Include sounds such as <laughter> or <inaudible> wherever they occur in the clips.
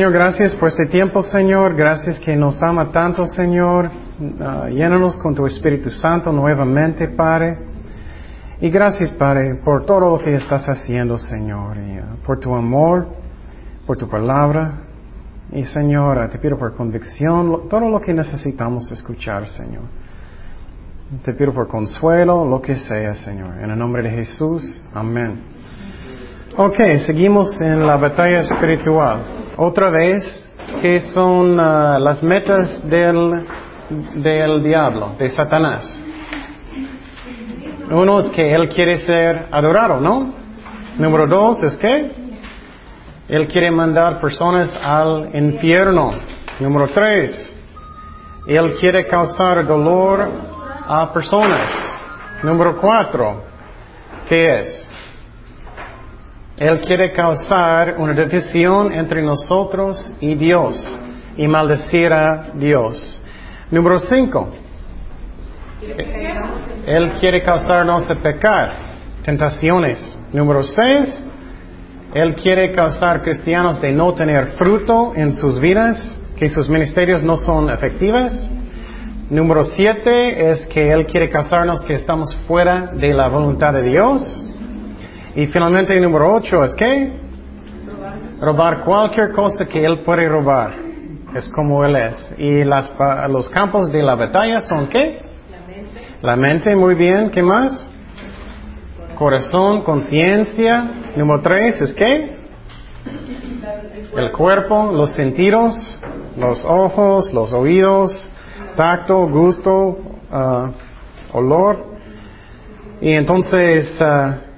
Señor, gracias por este tiempo, Señor. Gracias que nos ama tanto, Señor. Uh, llénanos con tu Espíritu Santo nuevamente, Padre. Y gracias, Padre, por todo lo que estás haciendo, Señor. Uh, por tu amor, por tu palabra. Y, Señor, uh, te pido por convicción, todo lo que necesitamos escuchar, Señor. Te pido por consuelo, lo que sea, Señor. En el nombre de Jesús. Amén. Ok, seguimos en la batalla espiritual otra vez que son uh, las metas del, del diablo, de Satanás. Uno es que él quiere ser adorado, ¿no? Número dos es que él quiere mandar personas al infierno. Número tres, él quiere causar dolor a personas. Número cuatro, ¿qué es? Él quiere causar una división entre nosotros y Dios y maldecir a Dios. Número cinco. Él quiere causarnos a pecar, tentaciones. Número seis. Él quiere causar cristianos de no tener fruto en sus vidas, que sus ministerios no son efectivos. Número siete es que Él quiere causarnos que estamos fuera de la voluntad de Dios. Y finalmente el número ocho es que robar cualquier cosa que él puede robar. Es como él es. Y las, los campos de la batalla son qué? La mente. La mente, muy bien. ¿Qué más? Corazón, conciencia. Número tres es qué? El cuerpo, los sentidos, los ojos, los oídos, tacto, gusto, uh, olor. Y entonces uh,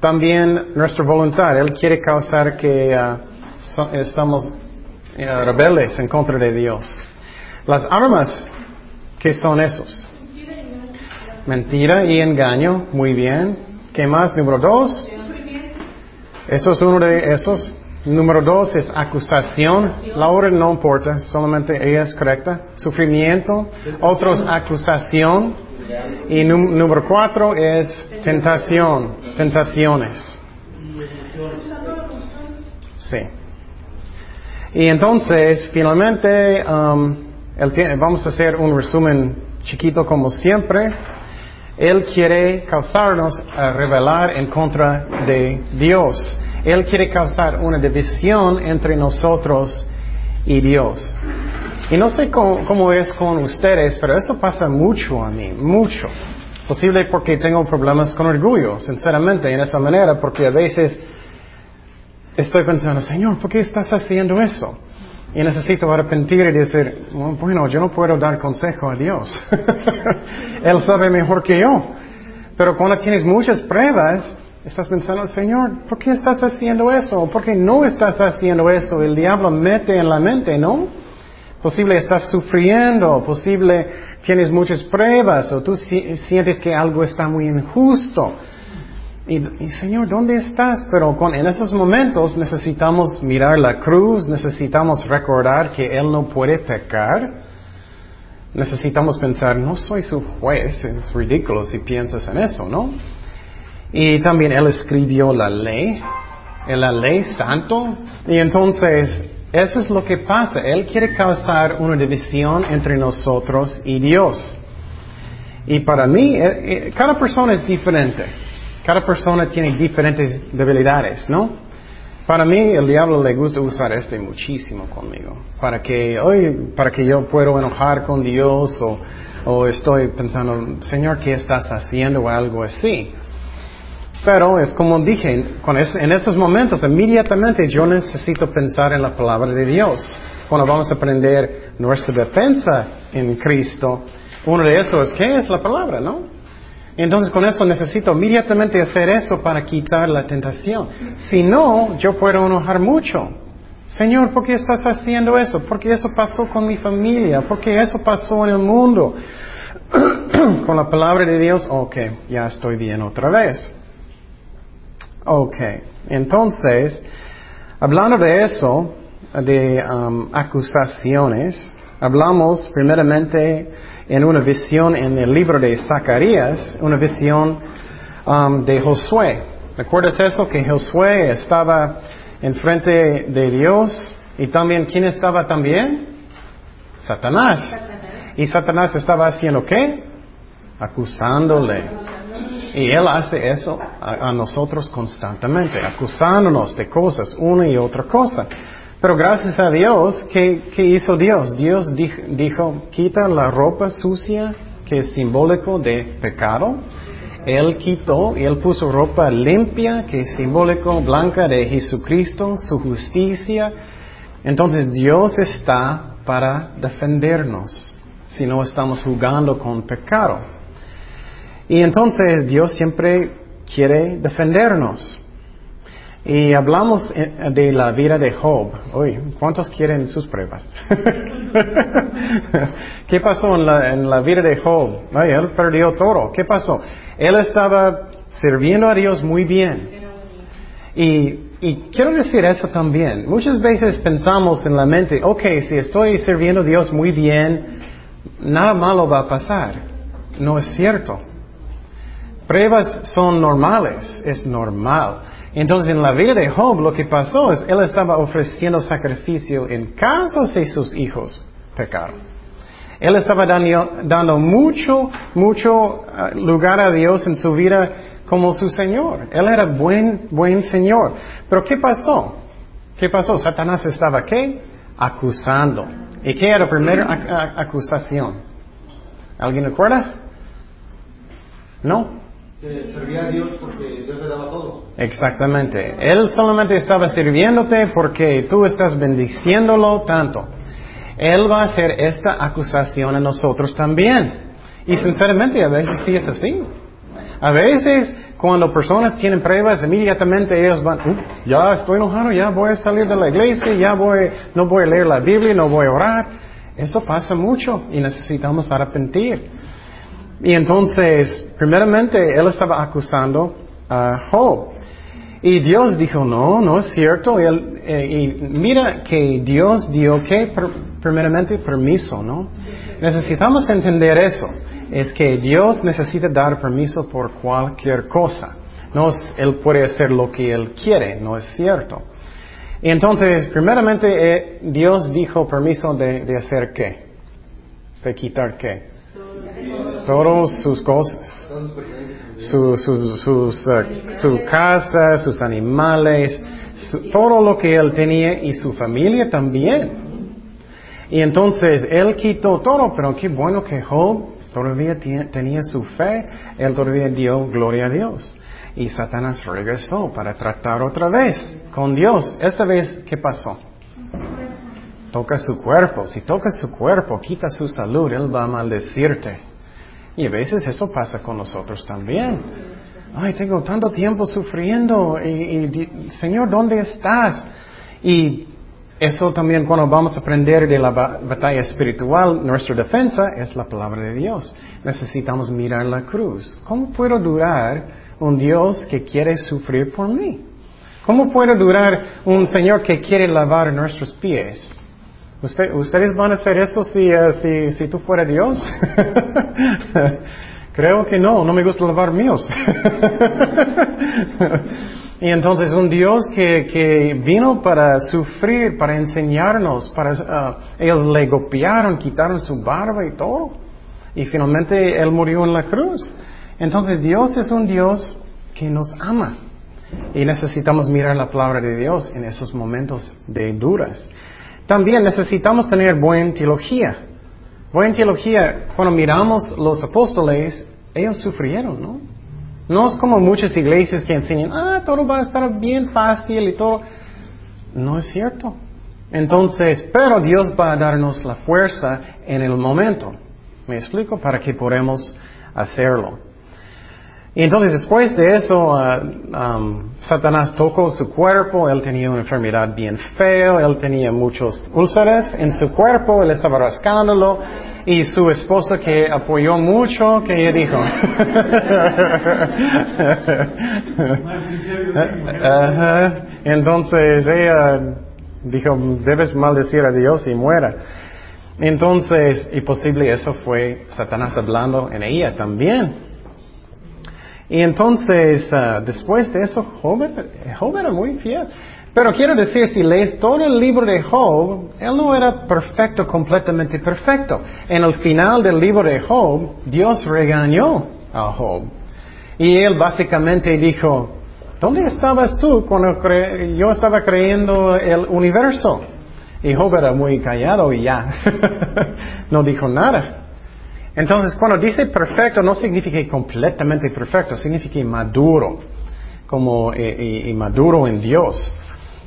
También nuestra voluntad. Él quiere causar que uh, estamos uh, rebeldes en contra de Dios. Las armas, ¿qué son esos? Mentira y engaño. Muy bien. ¿Qué más? Número dos. Eso es uno de esos. Número dos es acusación. La orden no importa, solamente ella es correcta. Sufrimiento. Otros, acusación. Y número cuatro es tentación, tentaciones. Sí. Y entonces, finalmente, um, vamos a hacer un resumen chiquito como siempre. Él quiere causarnos a revelar en contra de Dios. Él quiere causar una división entre nosotros y Dios. Y no sé cómo, es con ustedes, pero eso pasa mucho a mí, mucho. Posible porque tengo problemas con orgullo, sinceramente, en esa manera, porque a veces estoy pensando, Señor, ¿por qué estás haciendo eso? Y necesito arrepentir y decir, bueno, yo no puedo dar consejo a Dios. <laughs> Él sabe mejor que yo. Pero cuando tienes muchas pruebas, estás pensando, Señor, ¿por qué estás haciendo eso? ¿Por qué no estás haciendo eso? El diablo mete en la mente, ¿no? Posible estás sufriendo, posible tienes muchas pruebas o tú sientes que algo está muy injusto. Y, Señor, ¿dónde estás? Pero con, en esos momentos necesitamos mirar la cruz, necesitamos recordar que Él no puede pecar. Necesitamos pensar, no soy su juez, es ridículo si piensas en eso, ¿no? Y también Él escribió la ley, la ley santo, y entonces eso es lo que pasa. Él quiere causar una división entre nosotros y Dios. Y para mí, eh, eh, cada persona es diferente. Cada persona tiene diferentes debilidades, ¿no? Para mí, el diablo le gusta usar este muchísimo conmigo. Para que, hoy, para que yo pueda enojar con Dios o, o estoy pensando, Señor, ¿qué estás haciendo? o algo así. Pero es como dije, en esos momentos inmediatamente yo necesito pensar en la palabra de Dios. Cuando vamos a aprender nuestra defensa en Cristo, uno de esos es ¿qué es la palabra, no? Entonces con eso necesito inmediatamente hacer eso para quitar la tentación. Si no, yo puedo enojar mucho. Señor, ¿por qué estás haciendo eso? ¿Por qué eso pasó con mi familia? ¿Por qué eso pasó en el mundo? <clears throat> con la palabra de Dios, ok, ya estoy bien otra vez. Ok, entonces, hablando de eso, de um, acusaciones, hablamos primeramente en una visión en el libro de Zacarías, una visión um, de Josué. ¿Recuerdas eso? Que Josué estaba enfrente de Dios Y también, ¿quién estaba también? Satanás. Y Satanás estaba haciendo qué? Acusándole. Y él hace eso a, nosotros constantemente, acusándonos de cosas, una y otra cosa. Pero gracias a Dios, ¿qué, hizo Dios? Dios dijo, dijo, quita la ropa sucia que es simbólico de pecado. Él quitó y él puso ropa limpia que es simbólico, blanca de Jesucristo, su justicia. Entonces Dios está para defendernos si no estamos jugando con pecado. Y entonces Dios siempre quiere defendernos. Y hablamos eh, de la vida de Job. Uy, ¿cuántos quieren sus pruebas? <laughs> ¿Qué pasó en la, vida de Job? Ay, él perdió todo. ¿Qué pasó? Él estaba sirviendo a Dios muy bien. Y, y quiero decir eso también. Muchas veces pensamos en la mente, ok, si estoy sirviendo a Dios muy bien, nada malo va a pasar. No es cierto. Pruebas son normales, es normal. Entonces en la vida de Job lo que pasó es, él estaba ofreciendo sacrificio en caso de sus hijos pecaron. Él estaba dando, mucho, mucho ah, lugar a Dios en su vida como su Señor. Él era buen, buen Señor. Pero ¿qué pasó? ¿Qué pasó? Satanás estaba qué? Acusando. ¿Y qué era la primera acusación? ¿Alguien recuerda? ¿No? Servía a Dios porque Dios le daba todo. Exactamente. Él solamente estaba sirviéndote porque tú estás bendiciéndolo tanto. Él va a hacer esta acusación a nosotros también. Y sinceramente a veces sí es así. A veces cuando personas tienen pruebas, inmediatamente ellos van, uh, ya estoy enojado, ya voy a salir de la iglesia, ya voy, no voy a leer la Biblia, no voy a orar. Eso pasa mucho y necesitamos arrepentir. Y entonces, primeramente, él estaba acusando a Job. Y Dios dijo, no, no es cierto. Eh, y mira que Dios dio que, primeramente, permiso, ¿no? Necesitamos entender eso. Es que Dios necesita dar permiso por cualquier cosa. No Él puede hacer lo que Él quiere, no es cierto. Y entonces, primeramente, eh, Dios dijo permiso de, de hacer qué? De quitar qué? Todas sus cosas. Su, uh, su casa, sus animales, todo lo que él tenía y su familia también. Y entonces él quitó todo, pero qué bueno que Job todavía tenía su fe, él todavía dio gloria a Dios. Y Satanás regresó para tratar otra vez con Dios. Esta vez, ¿qué pasó? Toca su cuerpo. Si toca su cuerpo, quita su salud, él va a maldecirte. Y a veces eso pasa con nosotros también. Ay, tengo tanto tiempo sufriendo y, Señor, ¿dónde estás? Y eso también cuando vamos a aprender de la batalla espiritual, nuestra defensa es la palabra de Dios. Necesitamos mirar la cruz. ¿Cómo puedo durar un Dios que quiere sufrir por mí? ¿Cómo puedo durar un Señor que quiere lavar nuestros pies? ¿Ustedes van a hacer eso si, uh, si, si tú fuera Dios? <laughs> Creo que no, no me gusta lavar míos. <laughs> y entonces un Dios que, que, vino para sufrir, para enseñarnos, para, uh, ellos le golpearon, quitaron su barba y todo. Y finalmente Él murió en la cruz. Entonces Dios es un Dios que nos ama. Y necesitamos mirar la palabra de Dios en esos momentos de duras. También necesitamos tener buena teología. Buena teología, cuando miramos los apóstoles, ellos sufrieron, ¿no? No es como muchas iglesias que enseñan, ah, todo va a estar bien fácil y todo. No es cierto. Entonces, pero Dios va a darnos la fuerza en el momento. ¿Me explico? Para que podamos hacerlo. Y entonces después de eso, um, Satanás tocó su cuerpo, él tenía una enfermedad bien fea, él tenía muchos úlceras en su cuerpo, él estaba rascándolo, y su esposa que apoyó mucho, que ella dijo, <laughs> entonces ella dijo, debes maldecir a Dios y muera. Entonces, y posible eso fue Satanás hablando en ella también. Y entonces, ah, después de eso, Job, era muy fiel. Pero quiero decir, si lees todo el libro de Job, él no era perfecto, completamente perfecto. En el final del libro de Job, Dios regañó a Job. Y él básicamente dijo, ¿dónde estabas tú cuando yo estaba creyendo el universo? Y Job era muy callado y ya, <laughs> no dijo nada. Entonces, cuando dice perfecto, no significa completamente perfecto, significa maduro, como y, maduro en Dios.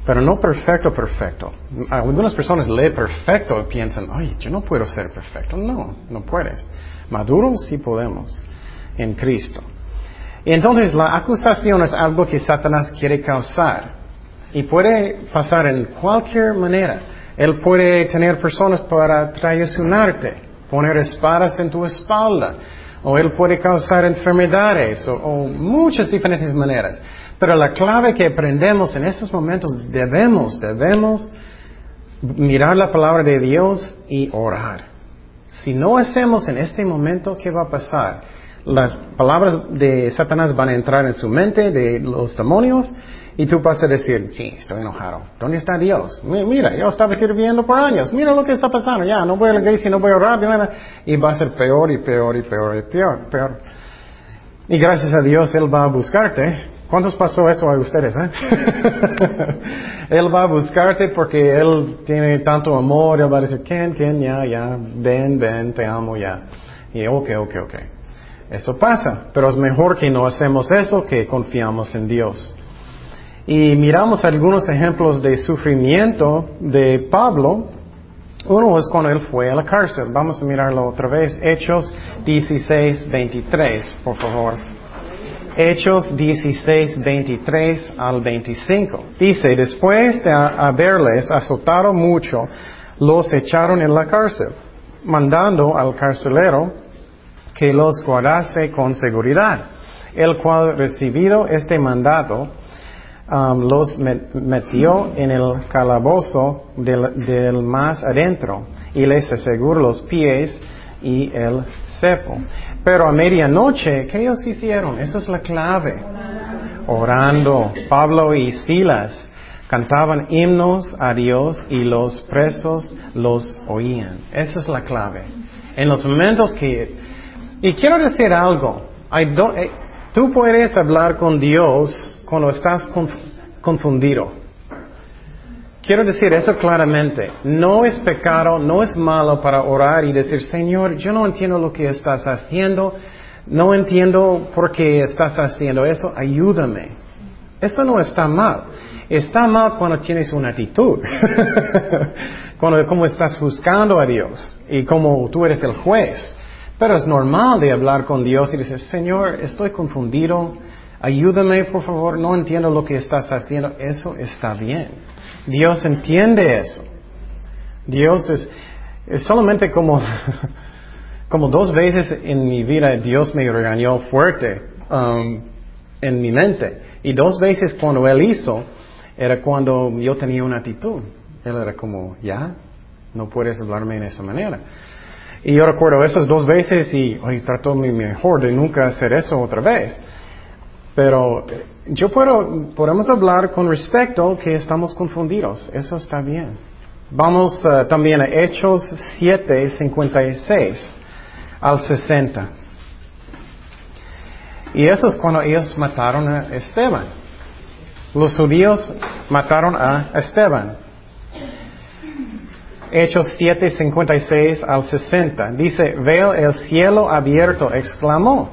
Pero no perfecto, perfecto. Algunas personas leen perfecto y piensan, ay, yo no puedo ser perfecto. No, no puedes. Maduro sí podemos en Cristo. Y entonces la acusación es algo que Satanás quiere causar. Y puede pasar en cualquier manera. Él puede tener personas para traicionarte, poner espadas en tu espalda, o él puede causar enfermedades, o, muchas diferentes maneras. Pero la clave que aprendemos en estos momentos, debemos, debemos mirar la palabra de Dios y orar. Si no hacemos en este momento, ¿qué va a pasar? las palabras de Satanás van a entrar en su mente de los demonios y tú vas a decir, sí, estoy enojado. ¿Dónde está Dios? Mira, yo estaba sirviendo por años. Mira lo que está pasando. Ya, no voy a la iglesia, no voy a orar. Y va a ser peor y peor y peor y peor, peor. Y gracias a Dios Él va a buscarte. ¿Cuántos pasó eso a ustedes? Eh? <laughs> él va a buscarte porque Él tiene tanto amor. Él va a decir, Ken, Ken, ya, ya, ven, ven, te amo, ya. Y ok, ok, ok. Eso pasa, pero es mejor que no hacemos eso que confiamos en Dios. Y miramos algunos ejemplos de sufrimiento de Pablo. Uno es cuando él fue a la cárcel. Vamos a mirarlo otra vez. Hechos 16, 23, por favor. Hechos 16, 23 al 25. Dice, después de haberles azotado mucho, los echaron en la cárcel, mandando al carcelero que los guardase con seguridad, el cual recibido este mandato, um, los metió en el calabozo del, más adentro y les aseguró los pies y el cepo. Pero a medianoche, ¿qué ellos hicieron? Eso es la clave. Orando, Pablo y Silas cantaban himnos a Dios y los presos los oían. Esa es la clave. En los momentos que y quiero decir algo. Eh, tú puedes hablar con Dios cuando estás confundido. Quiero decir eso claramente. No es pecado, no es malo para orar y decir, Señor, yo no entiendo lo que estás haciendo, no entiendo por qué estás haciendo eso, ayúdame. Eso no está mal. Está mal cuando tienes una actitud. <laughs> cuando como estás buscando a Dios y como tú eres el juez. Pero es normal de hablar con Dios y decir, Señor, estoy confundido, ayúdame por favor, no entiendo lo que estás haciendo. Eso está bien. Dios entiende eso. Dios es, solamente como, <laughs> como dos veces en mi vida Dios me regañó fuerte um, en mi mente. Y dos veces cuando Él hizo, era cuando yo tenía una actitud. Él era como, ya, no puedes hablarme en esa manera. Y yo recuerdo esas dos veces y hoy trato mi mejor de nunca hacer eso otra vez. Pero yo puedo, podemos hablar con respecto que estamos confundidos. Eso está bien. Vamos eh, también a Hechos 7, 56 al 60. Y eso es cuando ellos mataron a Esteban. Los judíos mataron a Esteban. Hechos 7, 56 al 60. Dice, veo el cielo abierto, exclamó,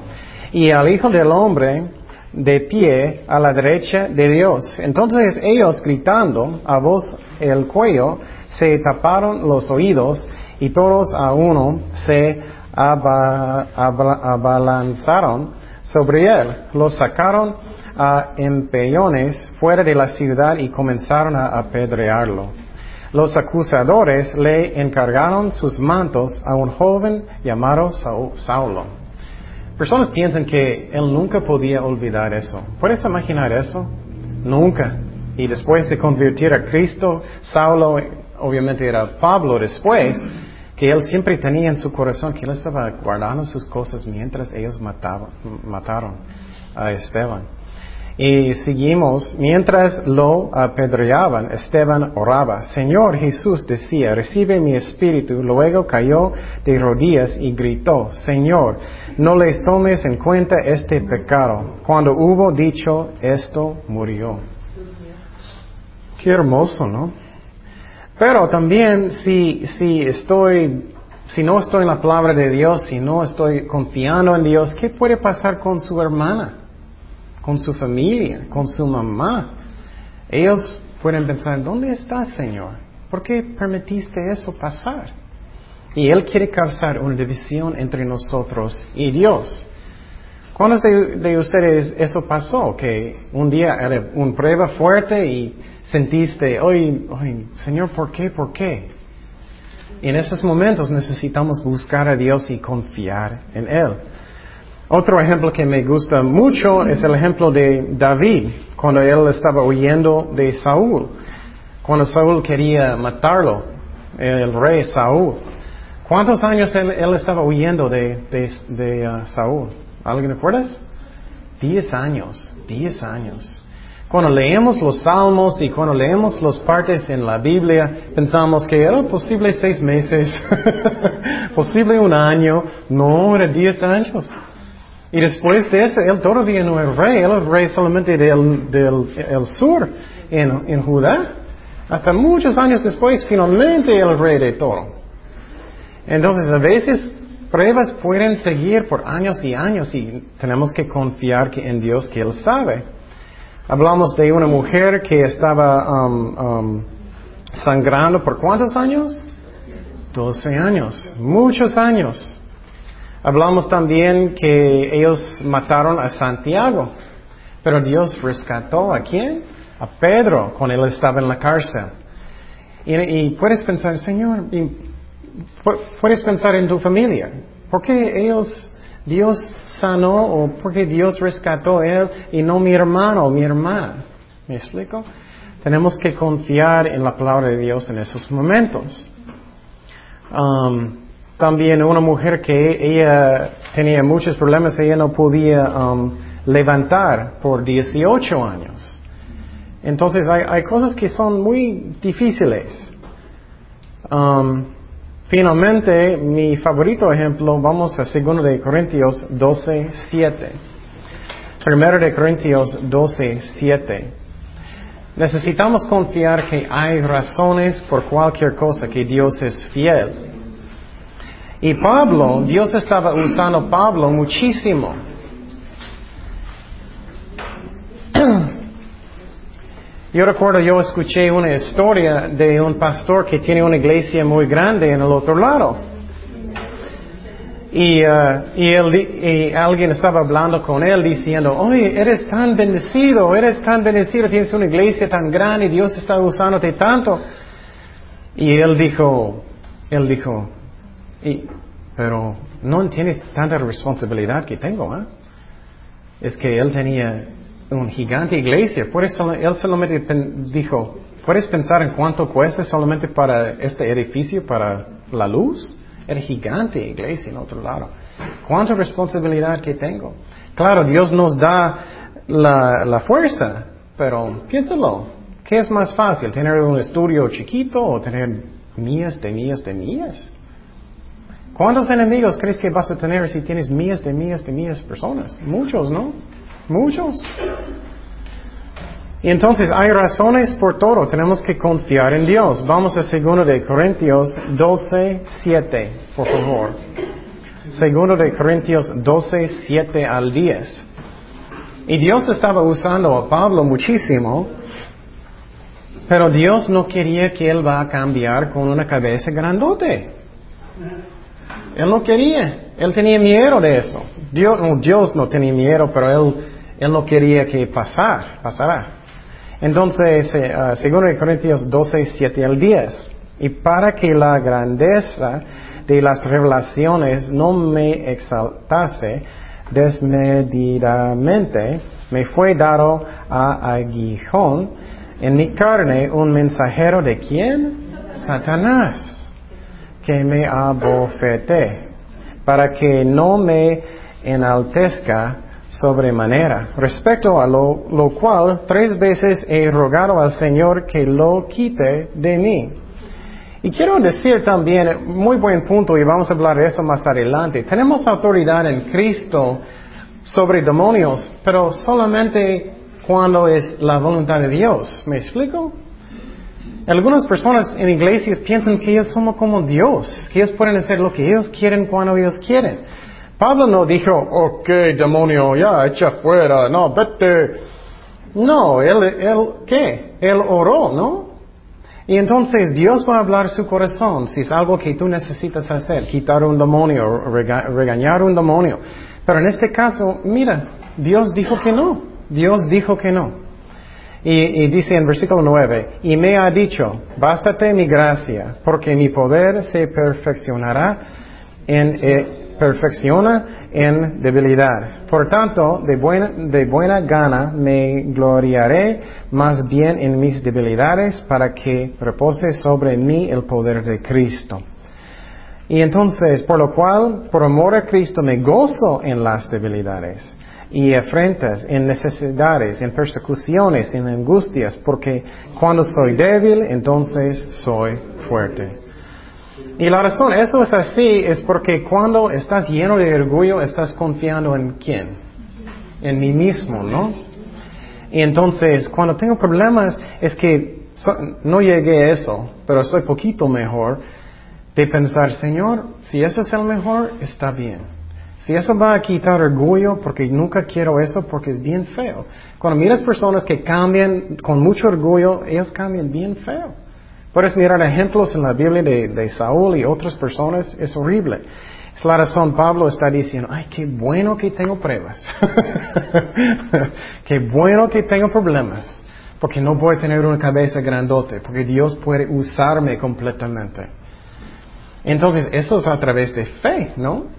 y al Hijo del Hombre de pie a la derecha de Dios. Entonces ellos gritando a voz el cuello, se taparon los oídos y todos a uno se abalanzaron sobre él. Los sacaron a empellones fuera de la ciudad y comenzaron a apedrearlo. Los acusadores le encargaron sus mantos a un joven llamado Saulo. Personas piensan que él nunca podía olvidar eso. ¿Puedes imaginar eso? Nunca. Y después de convertir a Cristo, Saulo, obviamente era Pablo después, que él siempre tenía en su corazón que él estaba guardando sus cosas mientras ellos mataron a Esteban. Y seguimos, mientras lo apedreaban, Esteban oraba, Señor Jesús decía, recibe mi espíritu. Luego cayó de rodillas y gritó, Señor, no les tomes en cuenta este pecado. Cuando hubo dicho esto, murió. Qué hermoso, ¿no? Pero también si, si estoy, si no estoy en la palabra de Dios, si no estoy confiando en Dios, ¿qué puede pasar con su hermana? Con su familia, con su mamá. Ellos pueden pensar, ¿dónde estás, Señor? ¿Por qué permitiste eso pasar? Y Él quiere causar una división entre nosotros y Dios. ¿Cuántos de, ustedes eso pasó? Que un día era una prueba fuerte y sentiste, oye, Señor, ¿por qué? ¿Por qué? Y en esos momentos necesitamos buscar a Dios y confiar en Él. Otro ejemplo que me gusta mucho es el ejemplo de David, cuando él estaba huyendo de Saúl, cuando Saúl quería matarlo, el rey Saúl. ¿Cuántos años él, estaba huyendo de, de, uh, Saúl? ¿Alguien recuerdas? Diez años, diez años. Cuando leemos los salmos y cuando leemos las partes en la Biblia, pensamos que era posible seis meses, <laughs> posible un año, no, era diez años. Y después de eso, él todavía no es rey, él es rey solamente del, del sur, en, en, Judá. Hasta muchos años después, finalmente es rey de todo. Entonces, a veces pruebas pueden seguir por años y años y tenemos que confiar que en Dios que Él sabe. Hablamos de una mujer que estaba um, um, sangrando por cuántos años? 12 años, muchos años. Hablamos también que ellos mataron a Santiago, pero Dios rescató a quién? A Pedro cuando él estaba en la cárcel. Y, puedes pensar, Señor, puedes pensar en tu familia. ¿Por qué ellos, Dios sanó o por qué Dios rescató a él y no mi hermano o mi hermana? ¿Me explico? Tenemos que confiar en la palabra de Dios en esos momentos. Um, también una mujer que ella tenía muchos problemas, ella no podía um, levantar por 18 años. Entonces hay, cosas que son muy difíciles. Um, finalmente, mi favorito ejemplo, vamos a 2 de Corintios 12, 7. Primero de Corintios 12, 7. Necesitamos confiar que hay razones por cualquier cosa, que Dios es fiel. Y Pablo, Dios estaba usando Pablo muchísimo. <clears throat> Yo recuerdo, yo escuché una historia de un pastor que tiene una iglesia muy grande en el otro lado. Y, uh, y, y, alguien estaba hablando con él diciendo, oye, eres tan bendecido, eres tan bendecido, tienes una iglesia tan grande, Dios está usándote tanto. Y él dijo, él dijo, y, pero no entiendes tanta responsabilidad que tengo, ¿eh? Es que él tenía una gigante iglesia, por eso él solamente dijo, ¿puedes pensar en cuánto cuesta solamente para este edificio, para la luz? Era gigante iglesia en otro lado. ¿Cuánta responsabilidad que tengo? Claro, Dios nos da la, fuerza, pero piénsalo, ¿qué es más fácil? ¿Tener un estudio chiquito o tener millas de millas millas? ¿Cuántos enemigos crees que vas a tener si tienes miles de miles de miles de personas? Muchos, ¿no? Muchos. Y entonces hay razones por todo. Tenemos que confiar en Dios. Vamos a 2 de Corintios 12, 7, por favor. 2 de Corintios 12, 7 al 10. Y Dios estaba usando a Pablo muchísimo, pero Dios no quería que él va a cambiar con una cabeza grandote. Él no quería, él tenía miedo de eso. Dios, no, Dios no tenía miedo, pero él, él no quería que pasar, pasara. Entonces, uh, según Corintios 12, 7 al 10, y para que la grandeza de las revelaciones no me exaltase desmedidamente, me fue dado a aguijón en mi carne un mensajero de quién? Satanás que me abofete, para que no me enaltezca sobremanera, respecto a lo, lo cual tres veces he rogado al Señor que lo quite de mí. Y quiero decir también, muy buen punto, y vamos a hablar de eso más adelante, tenemos autoridad en Cristo sobre demonios, pero solamente cuando es la voluntad de Dios. ¿Me explico? Algunas personas en iglesias piensan que ellos somos como Dios, que ellos pueden hacer lo que ellos quieren cuando ellos quieren. Pablo no dijo, ok, demonio, ya, echa fuera, no, vete. No, él, él, ¿qué? Él oró, ¿no? Y entonces Dios va a hablar su corazón si es algo que tú necesitas hacer, quitar un demonio, regañar un demonio. Pero en este caso, mira, Dios dijo que no. Dios dijo que no. Y, dice en versículo 9, y me ha dicho, bástate mi gracia, porque mi poder se perfeccionará en, eh, perfecciona en debilidad. Por tanto, de buena, de buena gana me gloriaré más bien en mis debilidades para que repose sobre mí el poder de Cristo. Y entonces, por lo cual, por amor a Cristo, me gozo en las debilidades y afrentas, en necesidades, en persecuciones, en angustias, porque cuando soy débil, entonces soy fuerte. Y la razón, eso es así, es porque cuando estás lleno de orgullo, estás confiando en quién? En mí mismo, ¿no? Y entonces, cuando tengo problemas, es que no llegué a eso, pero soy poquito mejor de pensar, Señor, si ese es el mejor, está bien. Si eso va a quitar orgullo, porque nunca quiero eso, porque es bien feo. Cuando miras personas que cambian con mucho orgullo, ellos cambian bien feo. Puedes mirar ejemplos en la Biblia de, de Saúl y otras personas, es horrible. Es la razón Pablo está diciendo, ay, qué bueno que tengo pruebas. <laughs> qué bueno que tengo problemas. Porque no voy a tener una cabeza grandote, porque Dios puede usarme completamente. Entonces, eso es a través de fe, ¿no?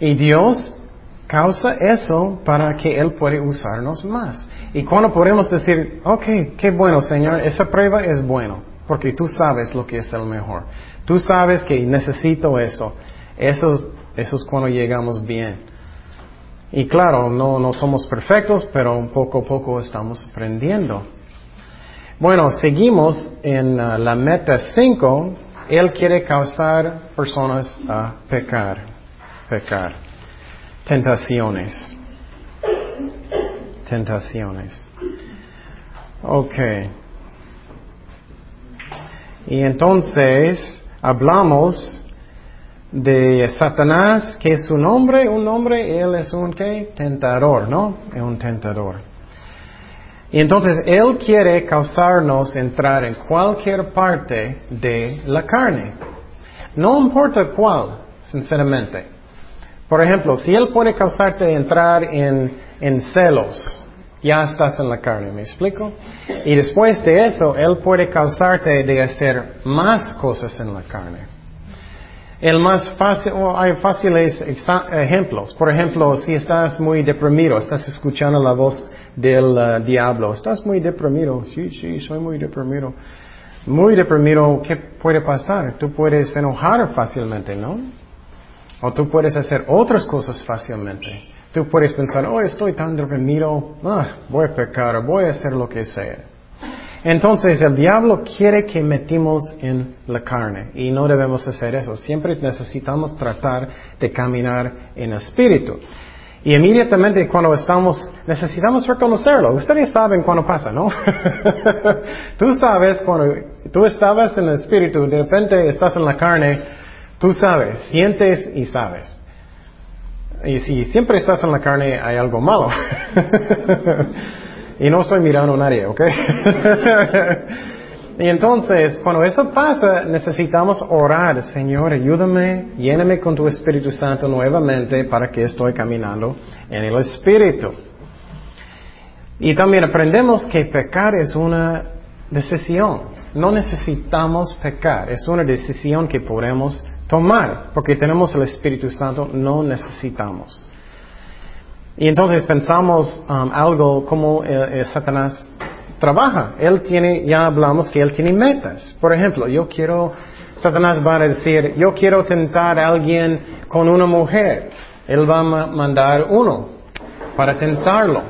Y Dios causa eso para que Él pueda usarnos más. Y cuando podemos decir, ok, qué bueno, Señor, esa prueba es bueno, porque tú sabes lo que es el mejor. Tú sabes que necesito eso. Eso, eso es cuando llegamos bien. Y claro, no, no somos perfectos, pero poco a poco estamos aprendiendo. Bueno, seguimos en uh, la meta 5 él quiere causar personas a pecar, pecar. Tentaciones. Tentaciones. Ok. Y entonces hablamos de Satanás, que es su nombre, un nombre, él es un qué? Tentador, ¿no? Es un tentador. Y entonces Él quiere causarnos entrar en cualquier parte de la carne. No importa cuál, sinceramente. Por ejemplo, si Él puede causarte entrar en, en celos, ya estás en la carne, ¿me explico? Y después de eso, Él puede causarte de hacer más cosas en la carne. El más fácil, hay fáciles ejemplos. Por ejemplo, si estás muy deprimido, estás escuchando la voz del uh, diablo. Estás muy deprimido. Sí, sí, soy muy deprimido. Muy deprimido, ¿qué puede pasar? Tú puedes enojar fácilmente, ¿no? O tú puedes hacer otras cosas fácilmente. Tú puedes pensar, oh, estoy tan deprimido, ah, voy a pecar, voy a hacer lo que sea. Entonces el diablo quiere que metimos en la carne y no debemos hacer eso. Siempre necesitamos tratar de caminar en espíritu. Y inmediatamente cuando estamos, necesitamos reconocerlo. Ustedes saben cuando pasa, ¿no? <laughs> tú sabes cuando tú estabas en el espíritu, de repente estás en la carne, tú sabes, sientes y sabes. Y si siempre estás en la carne, hay algo malo. <laughs> y no estoy mirando a nadie, ¿ok? <laughs> Y entonces, cuando eso pasa, necesitamos orar, Señor, ayúdame, lléname con tu Espíritu Santo nuevamente para que estoy caminando en el Espíritu. Y también aprendemos que pecar es una decisión. No necesitamos pecar, es una decisión que podemos tomar, porque tenemos el Espíritu Santo, no necesitamos. Y entonces pensamos um, algo como eh, eh, Satanás trabaja. Él tiene, ya hablamos que él tiene metas. Por ejemplo, yo quiero, Satanás va a decir, yo quiero tentar a alguien con una mujer. Él va a mandar uno. para tentarlo.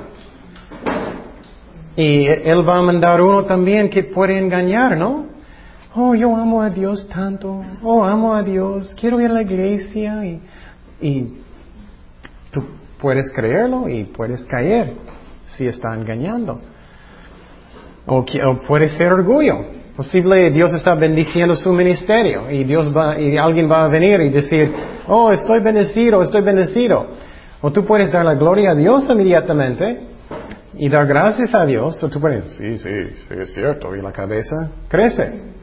Y Él va a mandar uno también que puede engañar, ¿no? Oh, yo amo a Dios tanto. Oh, amo a Dios. Quiero ir a la iglesia. Y, y tú puedes creerlo y puedes caer si está engañando. O, puede ser orgullo. Posible Dios está bendiciendo su ministerio y Dios va, y alguien va a venir y decir, oh, estoy bendecido, estoy bendecido. O tú puedes dar la gloria a Dios inmediatamente y dar gracias a Dios. O tú puedes, sí, sí, sí, es cierto. Y la cabeza crece.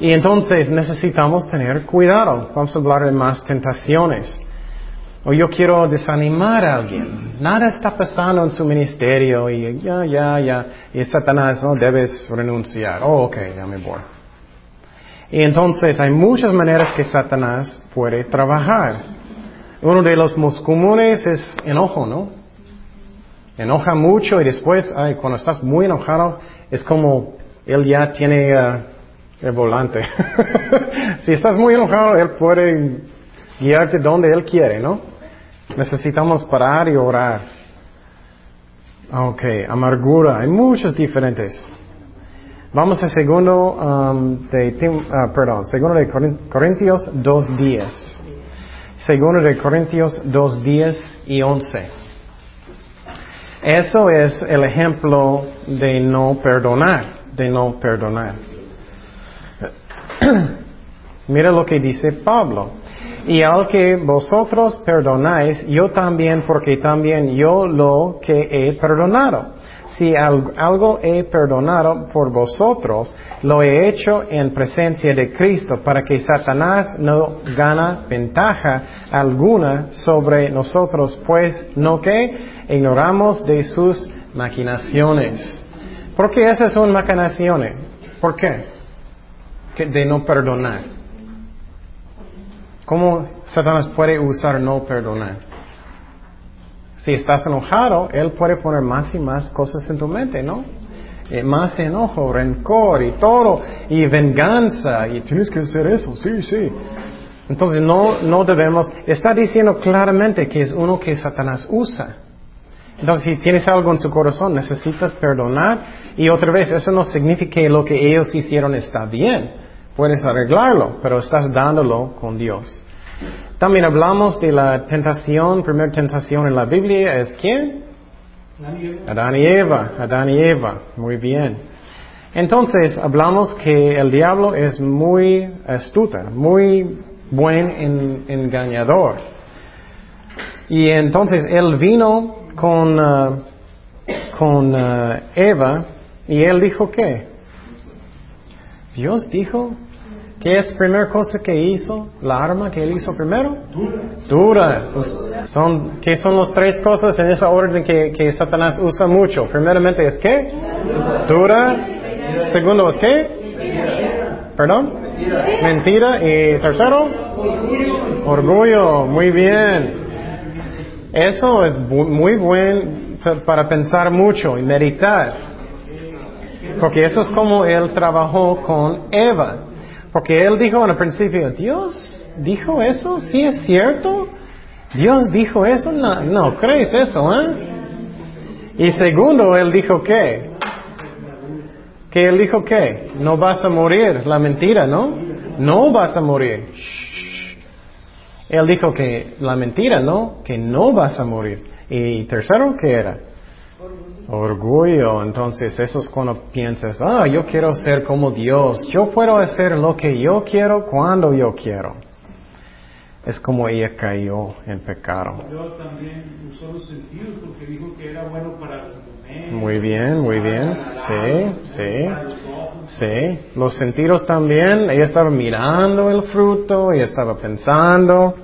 Y entonces necesitamos tener cuidado. Vamos a hablar de más tentaciones. O yo quiero desanimar a alguien. Nada está pasando en su ministerio y ya, ya, ya. Y Satanás, no debes renunciar. Oh, ok, ya me voy. Y entonces hay muchas maneras que Satanás puede trabajar. Uno de los más comunes es enojo, ¿no? Enoja mucho y después, ay, cuando estás muy enojado, es como él ya tiene uh, el volante. <laughs> si estás muy enojado, él puede guiarte donde él quiere, ¿no? Necesitamos parar y orar. Ok, amargura, hay muchos diferentes. Vamos a segundo um, de, uh, perdón, segundo de Corintios 2.10. Segundo de Corintios 2.10 y 11. Eso es el ejemplo de no perdonar, de no perdonar. Mira lo que dice Pablo. Y al que vosotros perdonáis, yo también, porque también yo lo que he perdonado. Si algo he perdonado por vosotros, lo he hecho en presencia de Cristo, para que Satanás no gana ventaja alguna sobre nosotros, pues no que ignoramos de sus maquinaciones. ¿Por qué esas son maquinaciones? ¿Por qué? Que de no perdonar. ¿Cómo Satanás puede usar no perdonar? Si estás enojado, él puede poner más y más cosas en tu mente, ¿no? Eh, más enojo, rencor y todo, y venganza, y tienes que hacer eso, sí, sí. Entonces no, no debemos, está diciendo claramente que es uno que Satanás usa. Entonces si tienes algo en su corazón, necesitas perdonar, y otra vez, eso no significa que lo que ellos hicieron está bien. Puedes arreglarlo, pero estás dándolo con Dios. También hablamos de la tentación, primera tentación en la Biblia es quién? Adán y Eva. Adán y Eva. Muy bien. Entonces hablamos que el diablo es muy astuta, muy buen engañador. Y entonces él vino con, uh, con uh, Eva y él dijo qué? Dios dijo, ¿qué es la primera cosa que hizo? ¿La arma que él hizo primero? Dura. Pues, son, ¿Qué son las tres cosas en esa orden que, que Satanás usa mucho? Primeramente es qué? Dura. Segundo es qué? ¿Perdón? Mentira. ¿Y tercero? Orgullo. Muy bien. Eso es muy buen para pensar mucho y meditar. Porque eso es como él trabajó con Eva. Porque él dijo en el principio, Dios dijo eso, sí es cierto. Dios dijo eso, no, no crees eso, ¿eh? Y segundo, él dijo qué? Que él dijo qué? No vas a morir, la mentira, ¿no? No vas a morir. Él dijo que la mentira, ¿no? Que no vas a morir. Y tercero, ¿qué era? Orgullo, entonces eso es cuando piensas, ah, yo quiero ser como Dios, yo puedo hacer lo que yo quiero cuando yo quiero. Es como ella cayó en pecado. también usó los sentidos porque dijo que era bueno para Muy bien, muy bien, sí, sí, sí. Los sentidos también, ella estaba mirando el fruto, ella estaba pensando,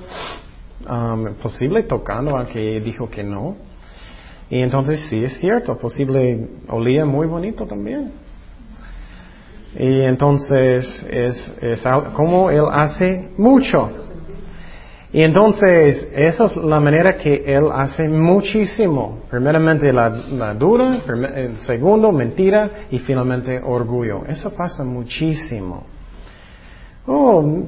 um, posible tocando, aunque dijo que no. Y entonces sí es cierto, posible olía muy bonito también. Y entonces es, es como él hace mucho. Y entonces esa es la manera que él hace muchísimo. Primeramente la, la dura, segundo mentira y finalmente orgullo. Eso pasa muchísimo. Oh,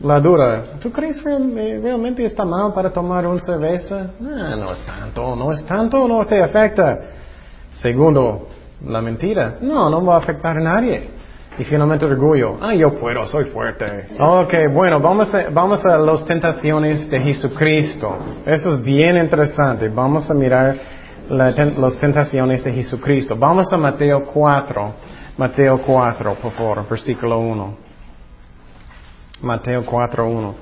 La dura, ¿tú crees realmente está mal para tomar una cerveza? No, no es tanto, no es tanto, no te afecta. Segundo, la mentira, no, no va a afectar a nadie. Y finalmente orgullo, ah, yo puedo, soy fuerte. Ok, bueno, vamos a, vamos a las tentaciones de Jesucristo. Eso es bien interesante. Vamos a mirar las tentaciones de Jesucristo. Vamos a Mateo 4. Mateo 4, por favor, versículo 1. Mateo 4.1.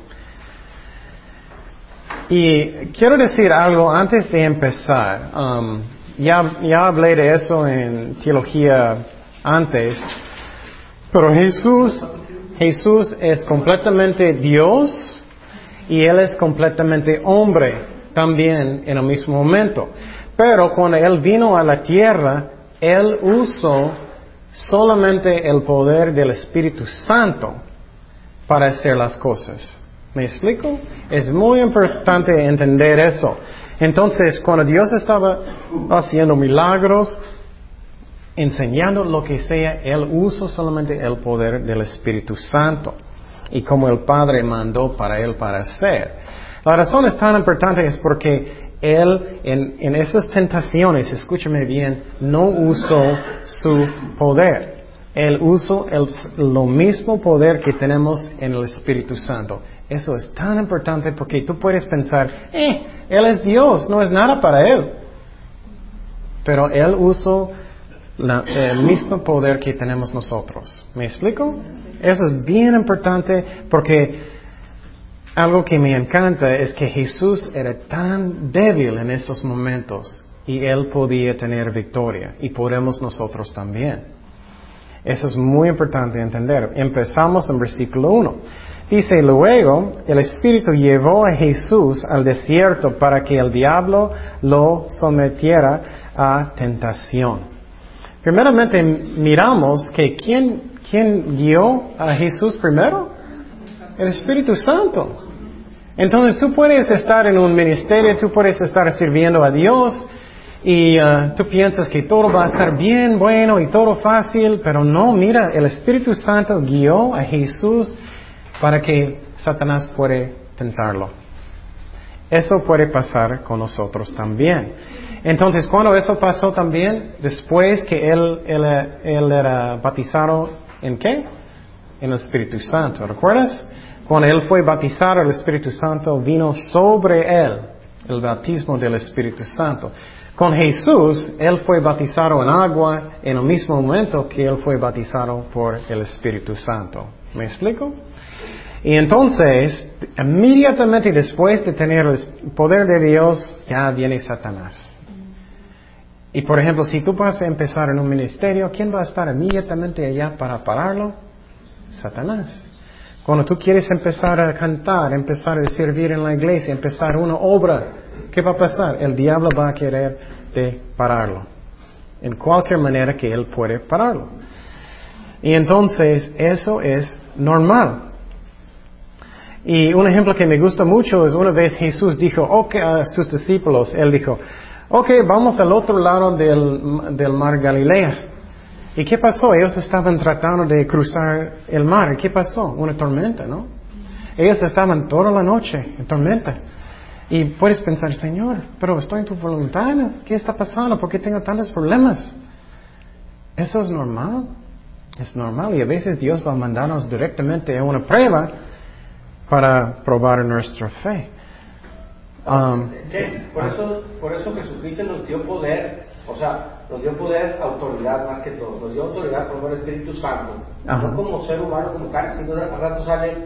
Y quiero decir algo antes de empezar. Um, ya, ya hablé de eso en teología antes, pero Jesús, Jesús es completamente Dios y Él es completamente hombre también en el mismo momento. Pero cuando Él vino a la tierra, Él usó solamente el poder del Espíritu Santo para hacer las cosas. ¿Me explico? Es muy importante entender eso. Entonces, cuando Dios estaba haciendo milagros, enseñando lo que sea, Él usó solamente el poder del Espíritu Santo y como el Padre mandó para Él para hacer. La razón es tan importante es porque Él en, esas tentaciones, escúchame bien, no usó su poder. Él el, lo mismo poder que tenemos en el Espíritu Santo. Eso es tan importante porque tú puedes pensar, eh, Él es Dios, no es nada para Él. Pero Él usó el mismo poder que tenemos nosotros. ¿Me explico? Eso es bien importante porque algo que me encanta es que Jesús era tan débil en esos momentos y Él podía tener victoria y podemos nosotros también. Eso es muy importante entender. Empezamos en versículo 1. Dice, luego el Espíritu llevó a Jesús al desierto para que el diablo lo sometiera a tentación. Primeramente miramos que ¿quién, quién guió a Jesús primero? El Espíritu Santo. Entonces tú puedes estar en un ministerio, tú puedes estar sirviendo a Dios, y uh, tú piensas que todo va a estar bien, bueno y todo fácil, pero no, mira, el Espíritu Santo guió a Jesús para que Satanás puede tentarlo. Eso puede pasar con nosotros también. Entonces, cuando eso pasó también, después que él, él, él era bautizado en qué? En el Espíritu Santo, ¿recuerdas? Cuando él fue bautizado, el Espíritu Santo vino sobre él, el bautismo del Espíritu Santo. Con Jesús, Él fue bautizado en agua en el mismo momento que Él fue bautizado por el Espíritu Santo. ¿Me explico? Y entonces, inmediatamente después de tener el poder de Dios, ya viene Satanás. Y por ejemplo, si tú vas a empezar en un ministerio, ¿quién va a estar inmediatamente allá para pararlo? Satanás. Cuando tú quieres empezar a cantar, empezar a servir en la iglesia, empezar una obra, ¿qué va a pasar? El diablo va a querer de pararlo. En cualquier manera que él puede pararlo. Y entonces eso es normal. Y un ejemplo que me gusta mucho es una vez Jesús dijo, ok, a sus discípulos, él dijo, ok, vamos al otro lado del, del mar Galilea. ¿Y qué pasó? Ellos estaban tratando de cruzar el mar. ¿Qué pasó? Una tormenta, ¿no? Ellos estaban toda la noche en tormenta. Y puedes pensar, Señor, pero estoy en tu voluntad. ¿Qué está pasando? ¿Por qué tengo tantos problemas? Eso es normal. Es normal. Y a veces Dios va a mandarnos directamente a una prueba para probar nuestra fe. Um, por, eso, por eso Jesucristo nos dio poder o sea, nos dio poder, autoridad más que todo. Nos dio autoridad por el Espíritu Santo. No como ser humano, como carne, sino al rato sale,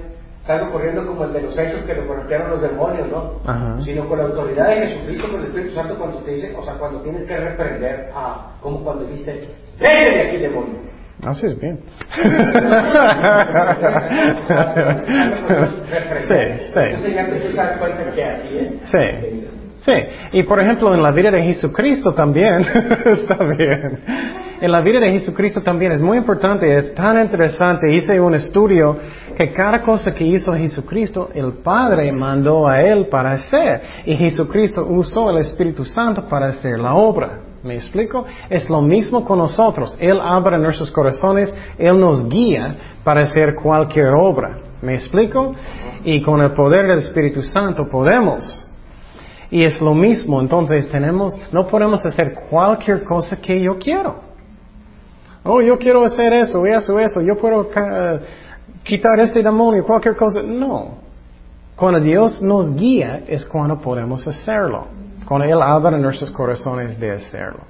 sale corriendo como el de los hechos que lo golpearon los demonios, ¿no? Sino con la autoridad de Jesucristo, con el Espíritu Santo, cuando te dice, o sea, cuando tienes que reprender a, como cuando dijiste, vete de aquí, demonio. Así es bien. sí, sí. Entonces ya te das cuenta que así es. Sí. Sí, y por ejemplo en la vida de Jesucristo también, <laughs> está bien, en la vida de Jesucristo también es muy importante, es tan interesante, hice un estudio que cada cosa que hizo Jesucristo, el Padre mandó a Él para hacer, y Jesucristo usó el Espíritu Santo para hacer la obra. ¿Me explico? Es lo mismo con nosotros. Él abre nuestros corazones, Él nos guía para hacer cualquier obra. ¿Me explico? Y con el poder del Espíritu Santo podemos. Y es lo mismo, entonces tenemos, no podemos hacer cualquier cosa que yo quiero. Oh, yo quiero hacer eso, eso, eso, yo puedo uh, quitar este demonio, cualquier cosa. No. Cuando Dios nos guía es cuando podemos hacerlo. Cuando Él en nuestros corazones de hacerlo.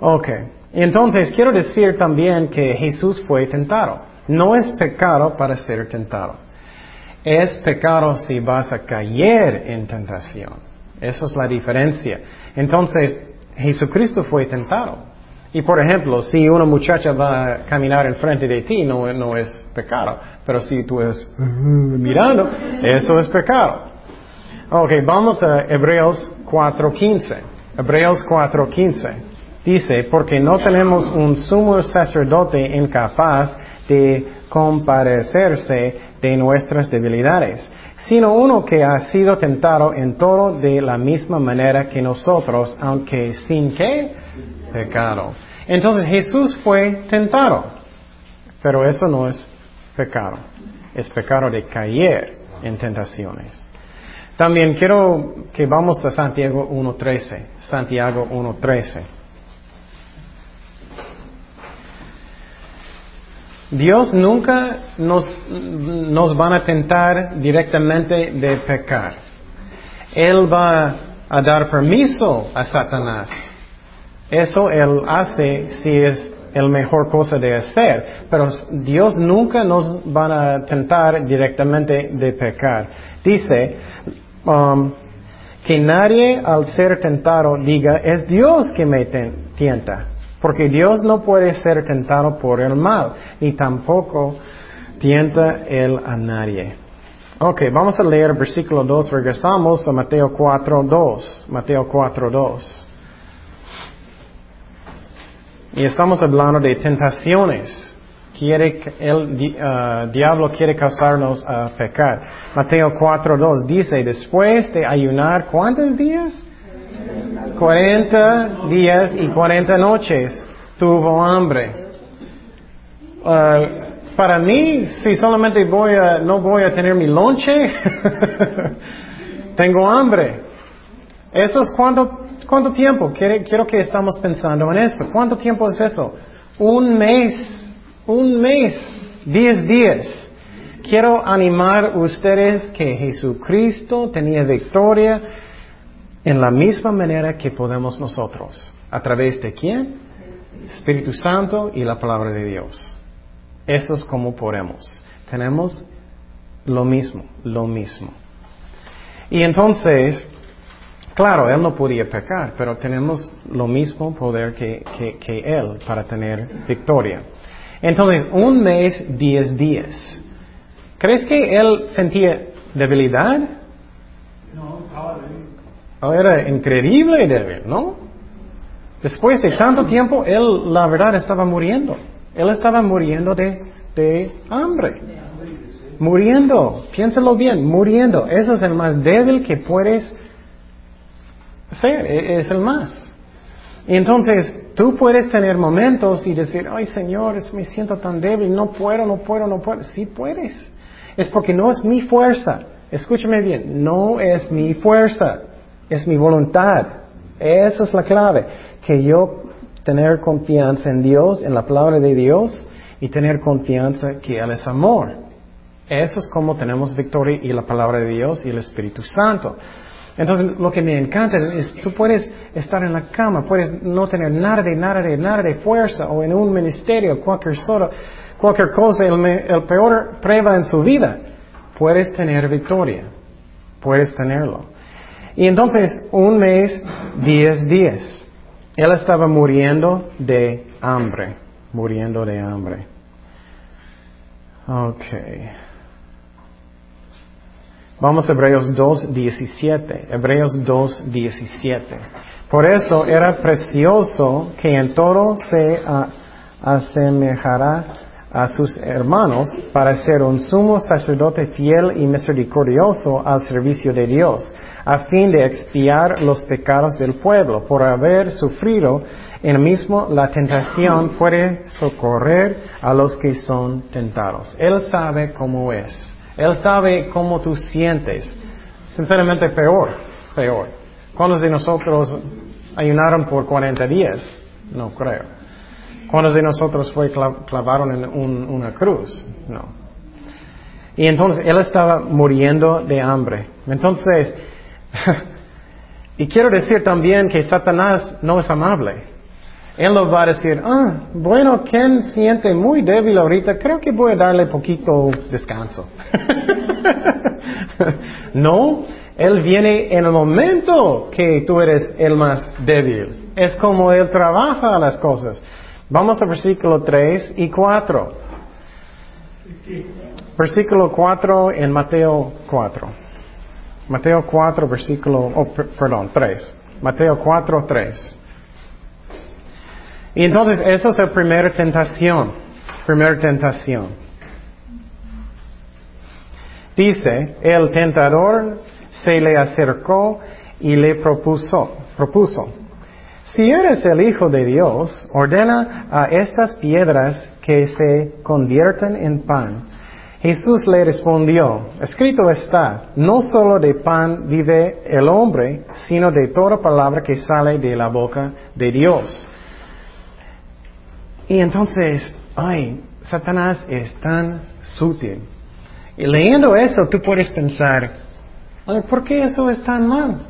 Ok. Entonces, quiero decir también que Jesús fue tentado. No es pecado para ser tentado. Es pecado si vas a caer en tentación. Eso es la diferencia. Entonces, Jesucristo fue tentado. Y por ejemplo, si una muchacha va a caminar enfrente de ti, no, no es pecado. Pero si tú es mirando, eso es pecado. Ok, vamos a Hebreos 4.15. Hebreos 4.15. Dice, porque no tenemos un sumo sacerdote incapaz de compadecerse de nuestras debilidades, sino uno que ha sido tentado en todo de la misma manera que nosotros, aunque sin qué pecado. Entonces Jesús fue tentado, pero eso no es pecado, es pecado de caer en tentaciones. También quiero que vamos a Santiago 1.13, Santiago 1.13. Dios nunca nos, nos van a tentar directamente de pecar. Él va a dar permiso a Satanás eso Él hace si es la mejor cosa de hacer. Pero Dios nunca nos va a tentar directamente de pecar. Dice um, que nadie al ser tentado diga, es Dios que me tienta. Porque Dios no puede ser tentado por el mal, ni tampoco tienta Él a nadie. Ok, vamos a leer versículo 2, regresamos a Mateo 4, 2. Mateo 4, 2. Y estamos hablando de tentaciones. Quiere, el uh, diablo quiere causarnos a pecar. Mateo 4.2 dice, después de ayunar, ¿cuántos días? 40 días y 40 noches tuvo hambre. Uh, para mí, si solamente voy a, no voy a tener mi lonche, <laughs> tengo hambre. Eso es cuando ¿Cuánto tiempo? Quiero que estamos pensando en eso. ¿Cuánto tiempo es eso? Un mes, un mes, diez días. Quiero animar a ustedes que Jesucristo tenía victoria en la misma manera que podemos nosotros. ¿A través de quién? Espíritu Santo y la palabra de Dios. Eso es como podemos. Tenemos lo mismo, lo mismo. Y entonces, Claro, Él no podía pecar, pero tenemos lo mismo poder que, Él para tener victoria. Entonces, un mes, diez días. ¿Crees que Él sentía debilidad? No, estaba débil. Oh, era increíble débil, ¿no? Después de tanto tiempo, Él, la verdad, estaba muriendo. Él estaba muriendo de, de hambre. Muriendo, piénsalo bien, muriendo. Eso es el más débil que puedes ser, e, es el más. Entonces tú puedes tener momentos y decir, ay Señor, me siento tan débil, no puedo, no puedo, no puedo. Sí puedes. Es porque no es mi fuerza. Escúchame bien, no es mi fuerza, es mi voluntad. Esa es la clave. Que yo tener confianza en Dios, en la palabra de Dios y tener confianza que Él es amor. Eso es como tenemos victoria y la palabra de Dios y el Espíritu Santo. Entonces, lo que me encanta es, tú puedes estar en la cama, puedes no tener nada de, nada de, nada de fuerza, o en un ministerio, cualquier, cualquier cosa, el, peor prueba en su vida, puedes tener victoria, puedes tenerlo. Y entonces, un mes, diez días, él estaba muriendo de hambre, muriendo de hambre. Okay. Vamos a Hebreos 2.17. Hebreos 2.17. Por eso era precioso que en todo se asemejara a sus hermanos para ser un sumo sacerdote fiel y misericordioso al servicio de Dios, a fin de expiar los pecados del pueblo. Por haber sufrido en mismo la tentación puede socorrer a los que son tentados. Él sabe cómo es. Él sabe cómo tú sientes. Sinceramente, peor, peor. ¿Cuántos de nosotros ayunaron por 40 días? No creo. ¿Cuántos de nosotros fue clavaron en una cruz? No. Y entonces él estaba muriendo de hambre. Entonces, <laughs> y quiero decir también que Satanás no es amable. Él nos va a decir, ah, bueno, Ken siente muy débil ahorita, creo que voy a darle poquito descanso. <laughs> no, Él viene en el momento que tú eres el más débil. Es como Él trabaja las cosas. Vamos al versículo 3 y 4. Versículo 4 en Mateo 4. Mateo 4, versículo, oh, perdón, 3. Mateo 4, 3. Y entonces eso es la primera tentación. Primera tentación. Dice, el tentador se le acercó y le propuso, propuso, si eres el Hijo de Dios, ordena a estas piedras que se conviertan en pan. Jesús le respondió, escrito está, no solo de pan vive el hombre, sino de toda palabra que sale de la boca de Dios. Y entonces, ay, Satanás es tan sutil. Y leyendo eso, tú puedes pensar, ¿por qué eso es tan mal?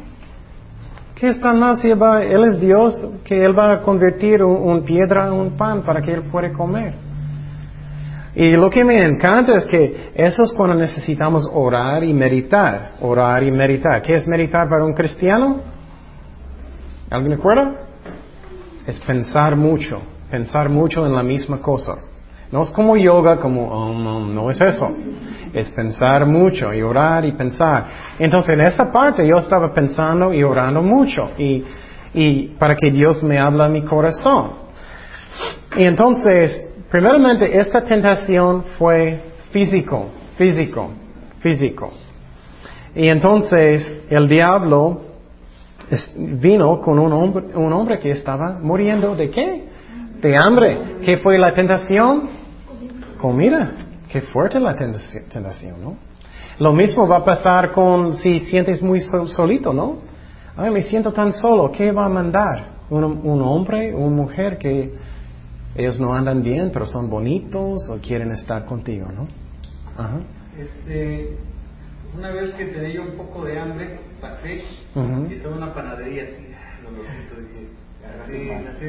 ¿Qué es tan mal si él, es Dios que Él va a convertir una piedra en un pan para que Él pueda comer? Y lo que me encanta es que eso es cuando necesitamos orar y meditar. Orar y meditar. ¿Qué es meditar para un cristiano? ¿Alguien acuerda? Es pensar mucho pensar mucho en la misma cosa. No es como yoga, como, oh, no, es eso. Es pensar mucho y orar y pensar. Entonces en esa parte yo estaba pensando y orando mucho y, y para que Dios me hable a mi corazón. Y entonces, primeramente, esta tentación fue físico, físico, físico. Y entonces el diablo vino con un hombre, un hombre que estaba muriendo de qué? de hambre. ¿Qué fue la tentación? Comida. Qué fuerte la tentación, ¿no? Lo mismo va a pasar con si sientes muy solito, ¿no? Ay, me siento tan solo. ¿Qué va a mandar? Un, hombre una mujer que ellos no andan bien, pero son bonitos o quieren estar contigo, ¿no? Ajá. Este, una vez que tenía un poco de hambre, pasé y estaba una panadería así, lo dije, así,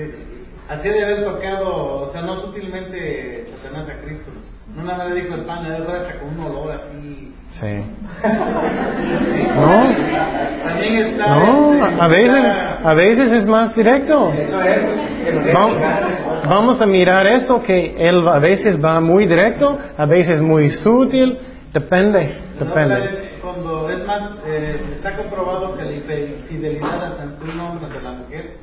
así de haber tocado, o sea, no sutilmente Satanás a Cristo. No nada más le dijo el pan, le hasta con un olor así. Sí. <laughs> no. También está. No, este, a veces, a veces es más directo. Eso es. Vamos, vamos a mirar eso que él a veces va muy directo, a veces muy sutil, depende, depende. cuando es más, eh, está comprobado que la infidelidad tanto un hombre como la mujer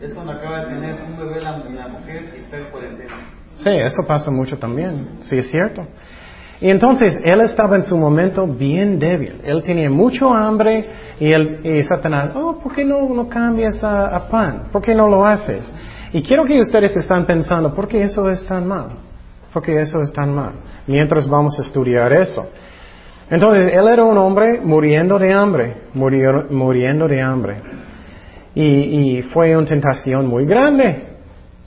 es cuando acaba de tener un bebé la, mujer y está en cuarentena. Sí, eso pasa mucho también, sí es cierto. Y entonces él estaba en su momento bien débil. Él tenía mucho hambre y, él, y Satanás, oh, ¿por qué no, no cambias a, pan? ¿Por qué no lo haces? Y quiero que ustedes están pensando, ¿por qué eso es tan mal? ¿Por qué eso es tan mal? Mientras vamos a estudiar eso. Entonces, él era un hombre muriendo de hambre, muriendo de hambre. Y, fue una tentación muy grande.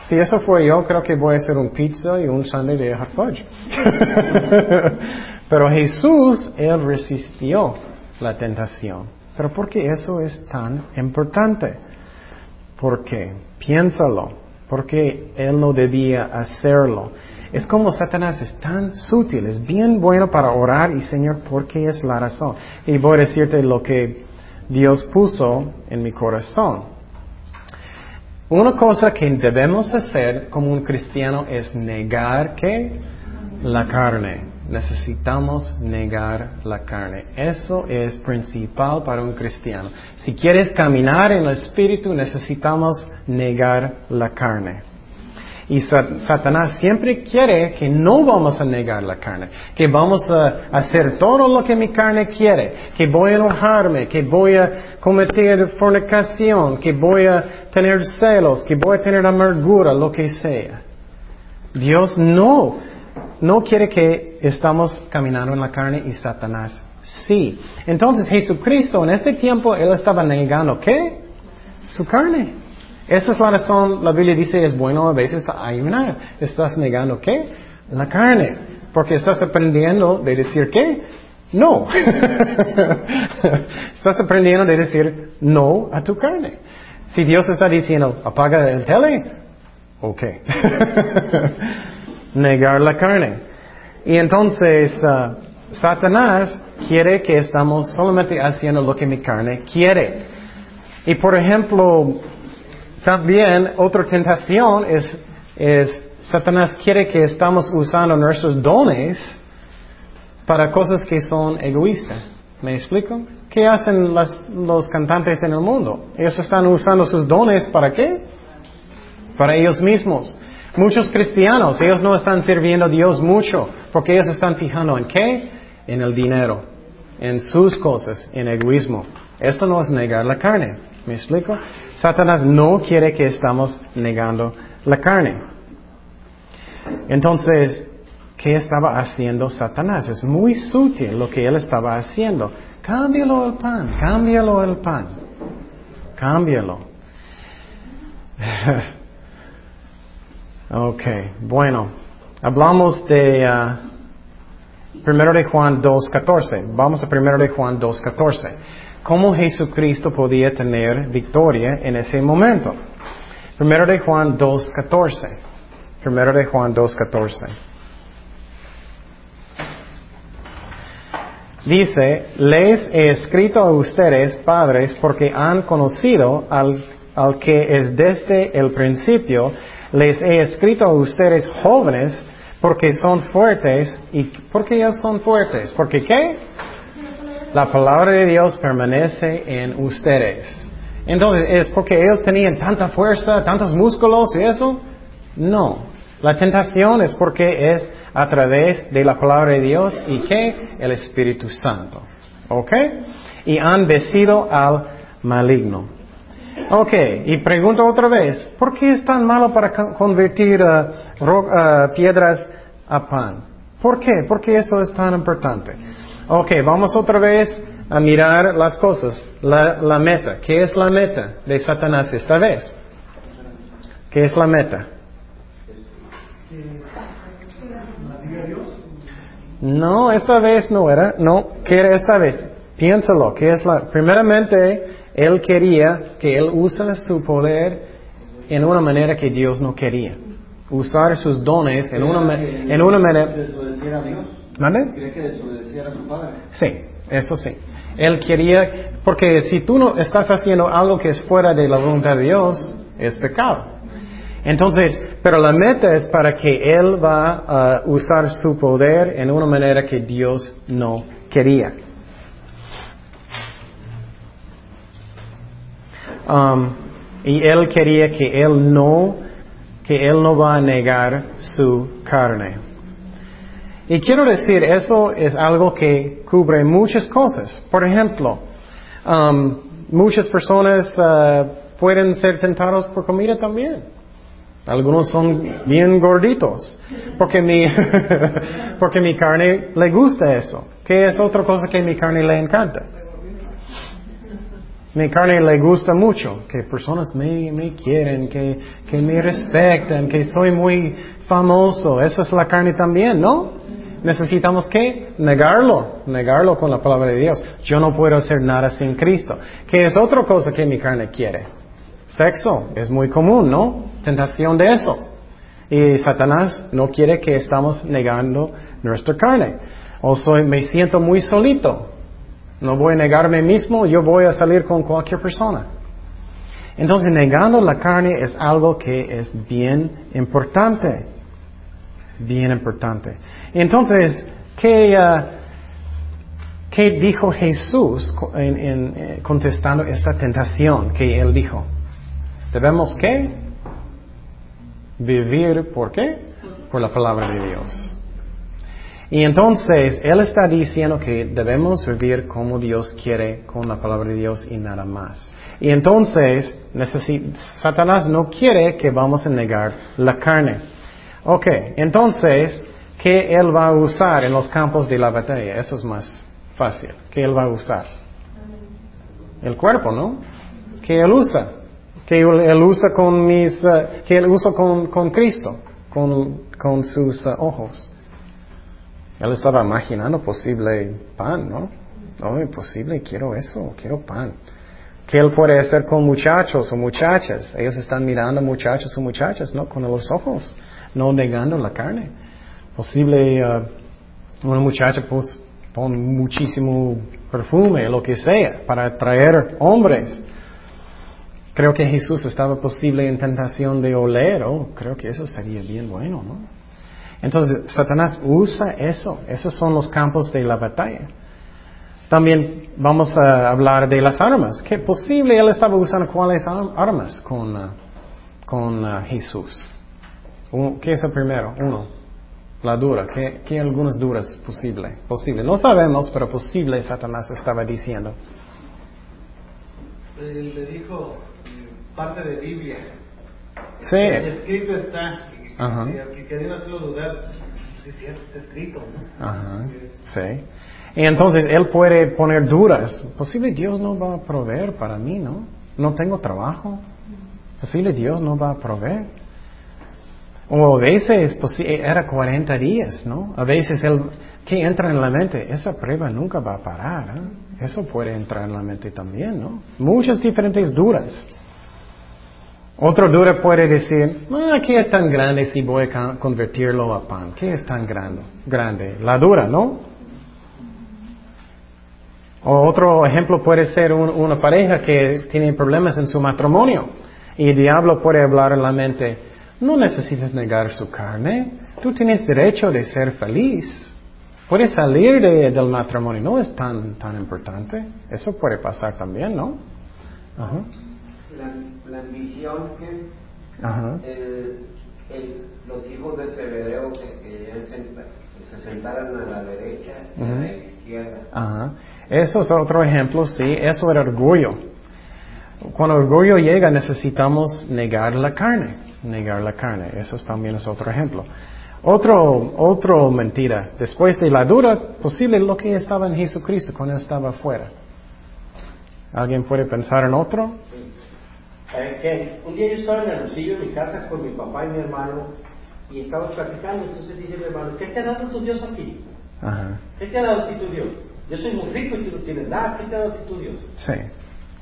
Si eso fue yo, creo que voy a hacer un pizza y un sundae de hot fudge. <laughs> Pero Jesús, Él resistió la tentación. Pero ¿por qué eso es tan importante? Porque, piénsalo, porque Él no debía hacerlo. Es como Satanás es tan sutil, es bien bueno para orar y Señor, ¿por qué es la razón? Y voy a decirte lo que Dios puso en mi corazón. Una cosa que debemos hacer como un cristiano es negar que la carne. Necesitamos negar la carne. Eso es principal para un cristiano. Si quieres caminar en el espíritu, necesitamos negar la carne. Y Satanás siempre quiere que no vamos a negar la carne, que vamos a hacer todo lo que mi carne quiere, que voy a enojarme, que voy a cometer fornicación, que voy a tener celos, que voy a tener amargura, lo que sea. Dios no, no quiere que estamos caminando en la carne y Satanás sí. Entonces Jesucristo en este tiempo, Él estaba negando, ¿qué? Su carne. Esa es la razón, la Biblia dice, es bueno a veces ayunar. Estás negando, ¿qué? La carne. Porque estás aprendiendo de decir, ¿qué? No. <laughs> estás aprendiendo de decir no a tu carne. Si Dios está diciendo, apaga el tele, ok. <laughs> Negar la carne. Y entonces, uh, Satanás quiere que estamos solamente haciendo lo que mi carne quiere. Y por ejemplo, también otra tentación es, es Satanás quiere que estamos usando nuestros dones para cosas que son egoístas. ¿Me explico? ¿Qué hacen los cantantes en el mundo? Ellos están usando sus dones para qué? Para ellos mismos. Muchos cristianos, ellos no están sirviendo a Dios mucho porque ellos están fijando en qué? En el dinero en sus cosas, en egoísmo. Eso no es negar la carne. ¿Me explico? Satanás no quiere que estamos negando la carne. Entonces, ¿qué estaba haciendo Satanás? Es muy sutil lo que él estaba haciendo. Cámbialo el pan, cámbialo el pan, cámbialo. <laughs> ok, bueno, hablamos de... Uh, Primero de Juan 2.14. Vamos a primero de Juan 2.14. ¿Cómo Jesucristo podía tener victoria en ese momento? Primero de Juan 2.14. Primero de Juan 2.14. Dice, les he escrito a ustedes, padres, porque han conocido al, al que es desde el principio. Les he escrito a ustedes, jóvenes, porque son fuertes. ¿Y por qué ellos son fuertes? Porque qué? La palabra de Dios permanece en ustedes. Entonces, ¿es porque ellos tenían tanta fuerza, tantos músculos y eso? No. La tentación es porque es a través de la palabra de Dios y que el Espíritu Santo. ¿Ok? Y han vencido al maligno. Ok, y pregunto otra vez, ¿por qué es tan malo para convertir uh, uh, piedras a pan? ¿Por qué? ¿Por qué eso es tan importante? Ok, vamos otra vez a mirar las cosas. La, la meta, ¿qué es la meta de Satanás esta vez? ¿Qué es la meta? No, esta vez no era. No, ¿qué era esta vez? Piénsalo, ¿qué es la? Primeramente, él quería que Él use su poder en una manera que Dios no quería. Usar sus dones en una, en una manera... ¿Desobedeciera a Dios? ¿Mande? que desobedeciera a su Padre? Sí, eso sí. Él quería, porque si tú no estás haciendo algo que es fuera de la voluntad de Dios, es pecado. Entonces, pero la meta es para que Él va a usar su poder en una manera que Dios no quería. Um, y él quería que él no, que él no va a negar su carne. Y quiero decir, eso es algo que cubre muchas cosas. Por ejemplo, um, muchas personas uh, pueden ser tentados por comida también. Algunos son bien gorditos, porque mi, <laughs> porque mi carne le gusta eso. ¿Qué es otra cosa que mi carne le encanta? Mi carne le gusta mucho, que personas me, me quieren, que, que me respetan, que soy muy famoso. Eso es la carne también, ¿no? Necesitamos que negarlo, negarlo con la palabra de Dios. Yo no puedo hacer nada sin Cristo. Que es otra cosa que mi carne quiere. Sexo es muy común, ¿no? Tentación de eso. Y Satanás no quiere que estamos negando nuestra carne. O soy, me siento muy solito. No voy a negarme mismo, yo voy a salir con cualquier persona. Entonces, negando la carne es algo que es bien importante. Bien importante. Entonces, ¿qué, uh, ¿qué dijo Jesús en, eh, contestando esta tentación que él dijo? ¿Debemos qué? Vivir, ¿por qué? Por la palabra de Dios. Y entonces, Él está diciendo que debemos vivir como Dios quiere con la palabra de Dios y nada más. Y entonces, Satanás no quiere que vamos a negar la carne. Ok, entonces, ¿qué Él va a usar en los campos de la batalla? Eso es más fácil. ¿Qué Él va a usar? El cuerpo, ¿no? ¿Qué Él usa? ¿Qué Él usa con mis, uh, que Él usa con, con Cristo? Con, con sus uh, ojos. Él estaba imaginando posible pan, ¿no? No, imposible, quiero eso, quiero pan. ¿Qué él puede hacer con muchachos o muchachas? Ellos están mirando muchachos o muchachas, ¿no? Con los ojos, no negando la carne. Posible, uh, una muchacha pues muchísimo perfume, lo que sea, para atraer hombres. Creo que Jesús estaba posible en tentación de oler, oh, creo que eso sería bien bueno, ¿no? Entonces, Satanás usa eso, esos son los campos de la batalla. También vamos a hablar de las armas. ¿Qué posible él estaba usando cuáles armas con, uh, con uh, Jesús? ¿Qué es el primero? Uno. La dura. ¿Qué, ¿Qué, algunas duras posible? Posible. No sabemos, pero posible Satanás estaba diciendo. Le dijo parte de Biblia. Sí. El escrito está. Ajá. Y querían hacerlo dudar. Sí, sí, está escrito. ¿no? Ajá. Sí. Y entonces él puede poner dudas. Posible Dios no va a proveer para mí, ¿no? No tengo trabajo. Posible Dios no va a proveer. O a veces era 40 días, ¿no? A veces él, ¿qué entra en la mente? Esa prueba nunca va a parar. ¿eh? Eso puede entrar en la mente también, ¿no? Muchas diferentes dudas. Otro dura puede decir, ah, ¿qué es tan grande si voy a convertirlo a pan? ¿Qué es tan grande? Grande. La dura, ¿no? Otro ejemplo puede ser una pareja que tiene problemas en su matrimonio y el diablo puede hablar en la mente, no necesitas negar su carne, tú tienes derecho de ser feliz, puedes salir del matrimonio, no es tan, tan importante, eso puede pasar también, ¿no? La, ambición que los hijos de Zebedeo que, se, sentaran a la derecha y a la izquierda. Ajá. Eso es otro ejemplo, sí, eso era orgullo. Cuando orgullo llega necesitamos negar la carne, negar la carne, eso también es otro ejemplo. Otro, otro mentira, después de la dura, posible lo que estaba en Jesucristo cuando estaba afuera. ¿Alguien puede pensar en otro? Eh, un día yo estaba en el bolsillo de mi casa con mi papá y mi hermano y estábamos platicando, entonces dice mi hermano, ¿qué te ha dado tu Dios aquí? Ajá. ¿Qué te ha dado ti tu Dios? Yo soy muy rico y tú no tienes nada. ¿Qué te ha tu Dios? Sí,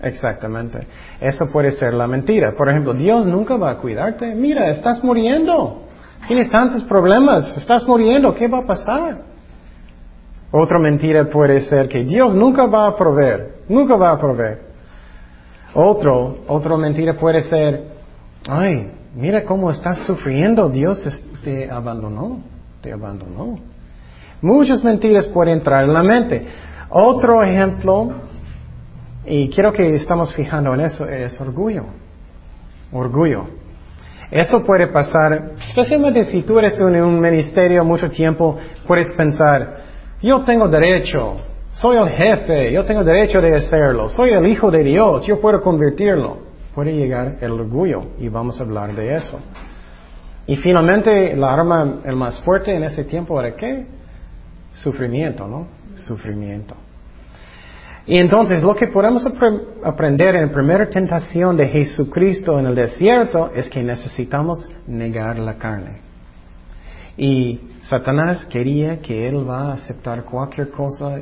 exactamente. Eso puede ser la mentira. Por ejemplo, Dios nunca va a cuidarte. Mira, estás muriendo. Tienes tantos problemas. Estás muriendo. ¿Qué va a pasar? Otra mentira puede ser que Dios nunca va a proveer. Nunca va a proveer. Otro, otra mentira puede ser, ay, mira cómo estás sufriendo. Dios te abandonó. Te abandonó. Muchas mentiras pueden entrar en la mente. Otro ejemplo, y quiero que estamos fijando en eso, es orgullo. Orgullo. Eso puede pasar, especialmente si tú eres en un ministerio mucho tiempo, puedes pensar, yo tengo derecho, soy el jefe, yo tengo derecho de hacerlo, soy el hijo de Dios, yo puedo convertirlo. Puede llegar el orgullo y vamos a hablar de eso. Y finalmente, la arma el más fuerte en ese tiempo era qué? Sufrimiento, ¿no? Sufrimiento. Y entonces lo que podemos aprender en la primera tentación de Jesucristo en el desierto es que necesitamos negar la carne. Y Satanás quería que él va a aceptar cualquier cosa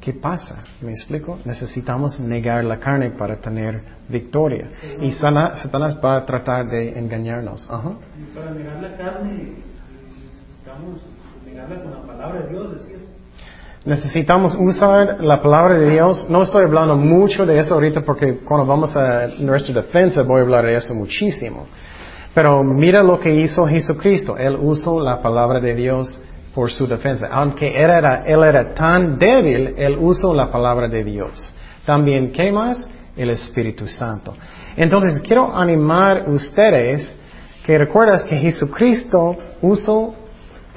que pasa. ¿Me explico? Necesitamos negar la carne para tener victoria. Y Satanás va a tratar de engañarnos. Ajá. para negar la carne necesitamos con la palabra de Dios, Necesitamos usar la palabra de Dios. No estoy hablando mucho de eso ahorita porque cuando vamos a nuestra defensa voy a hablar de eso muchísimo. Pero mira lo que hizo Jesucristo. Él usó la palabra de Dios por su defensa. Aunque él era, él era tan débil, él usó la palabra de Dios. También, ¿qué más? El Espíritu Santo. Entonces, quiero animar ustedes que recuerdas que Jesucristo usó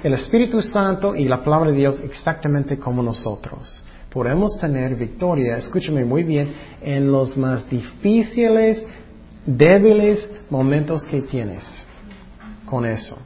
el Espíritu Santo y la palabra de Dios exactamente como nosotros. Podemos tener victoria, escúchame muy bien, en los más difíciles, débiles momentos que tienes con eso.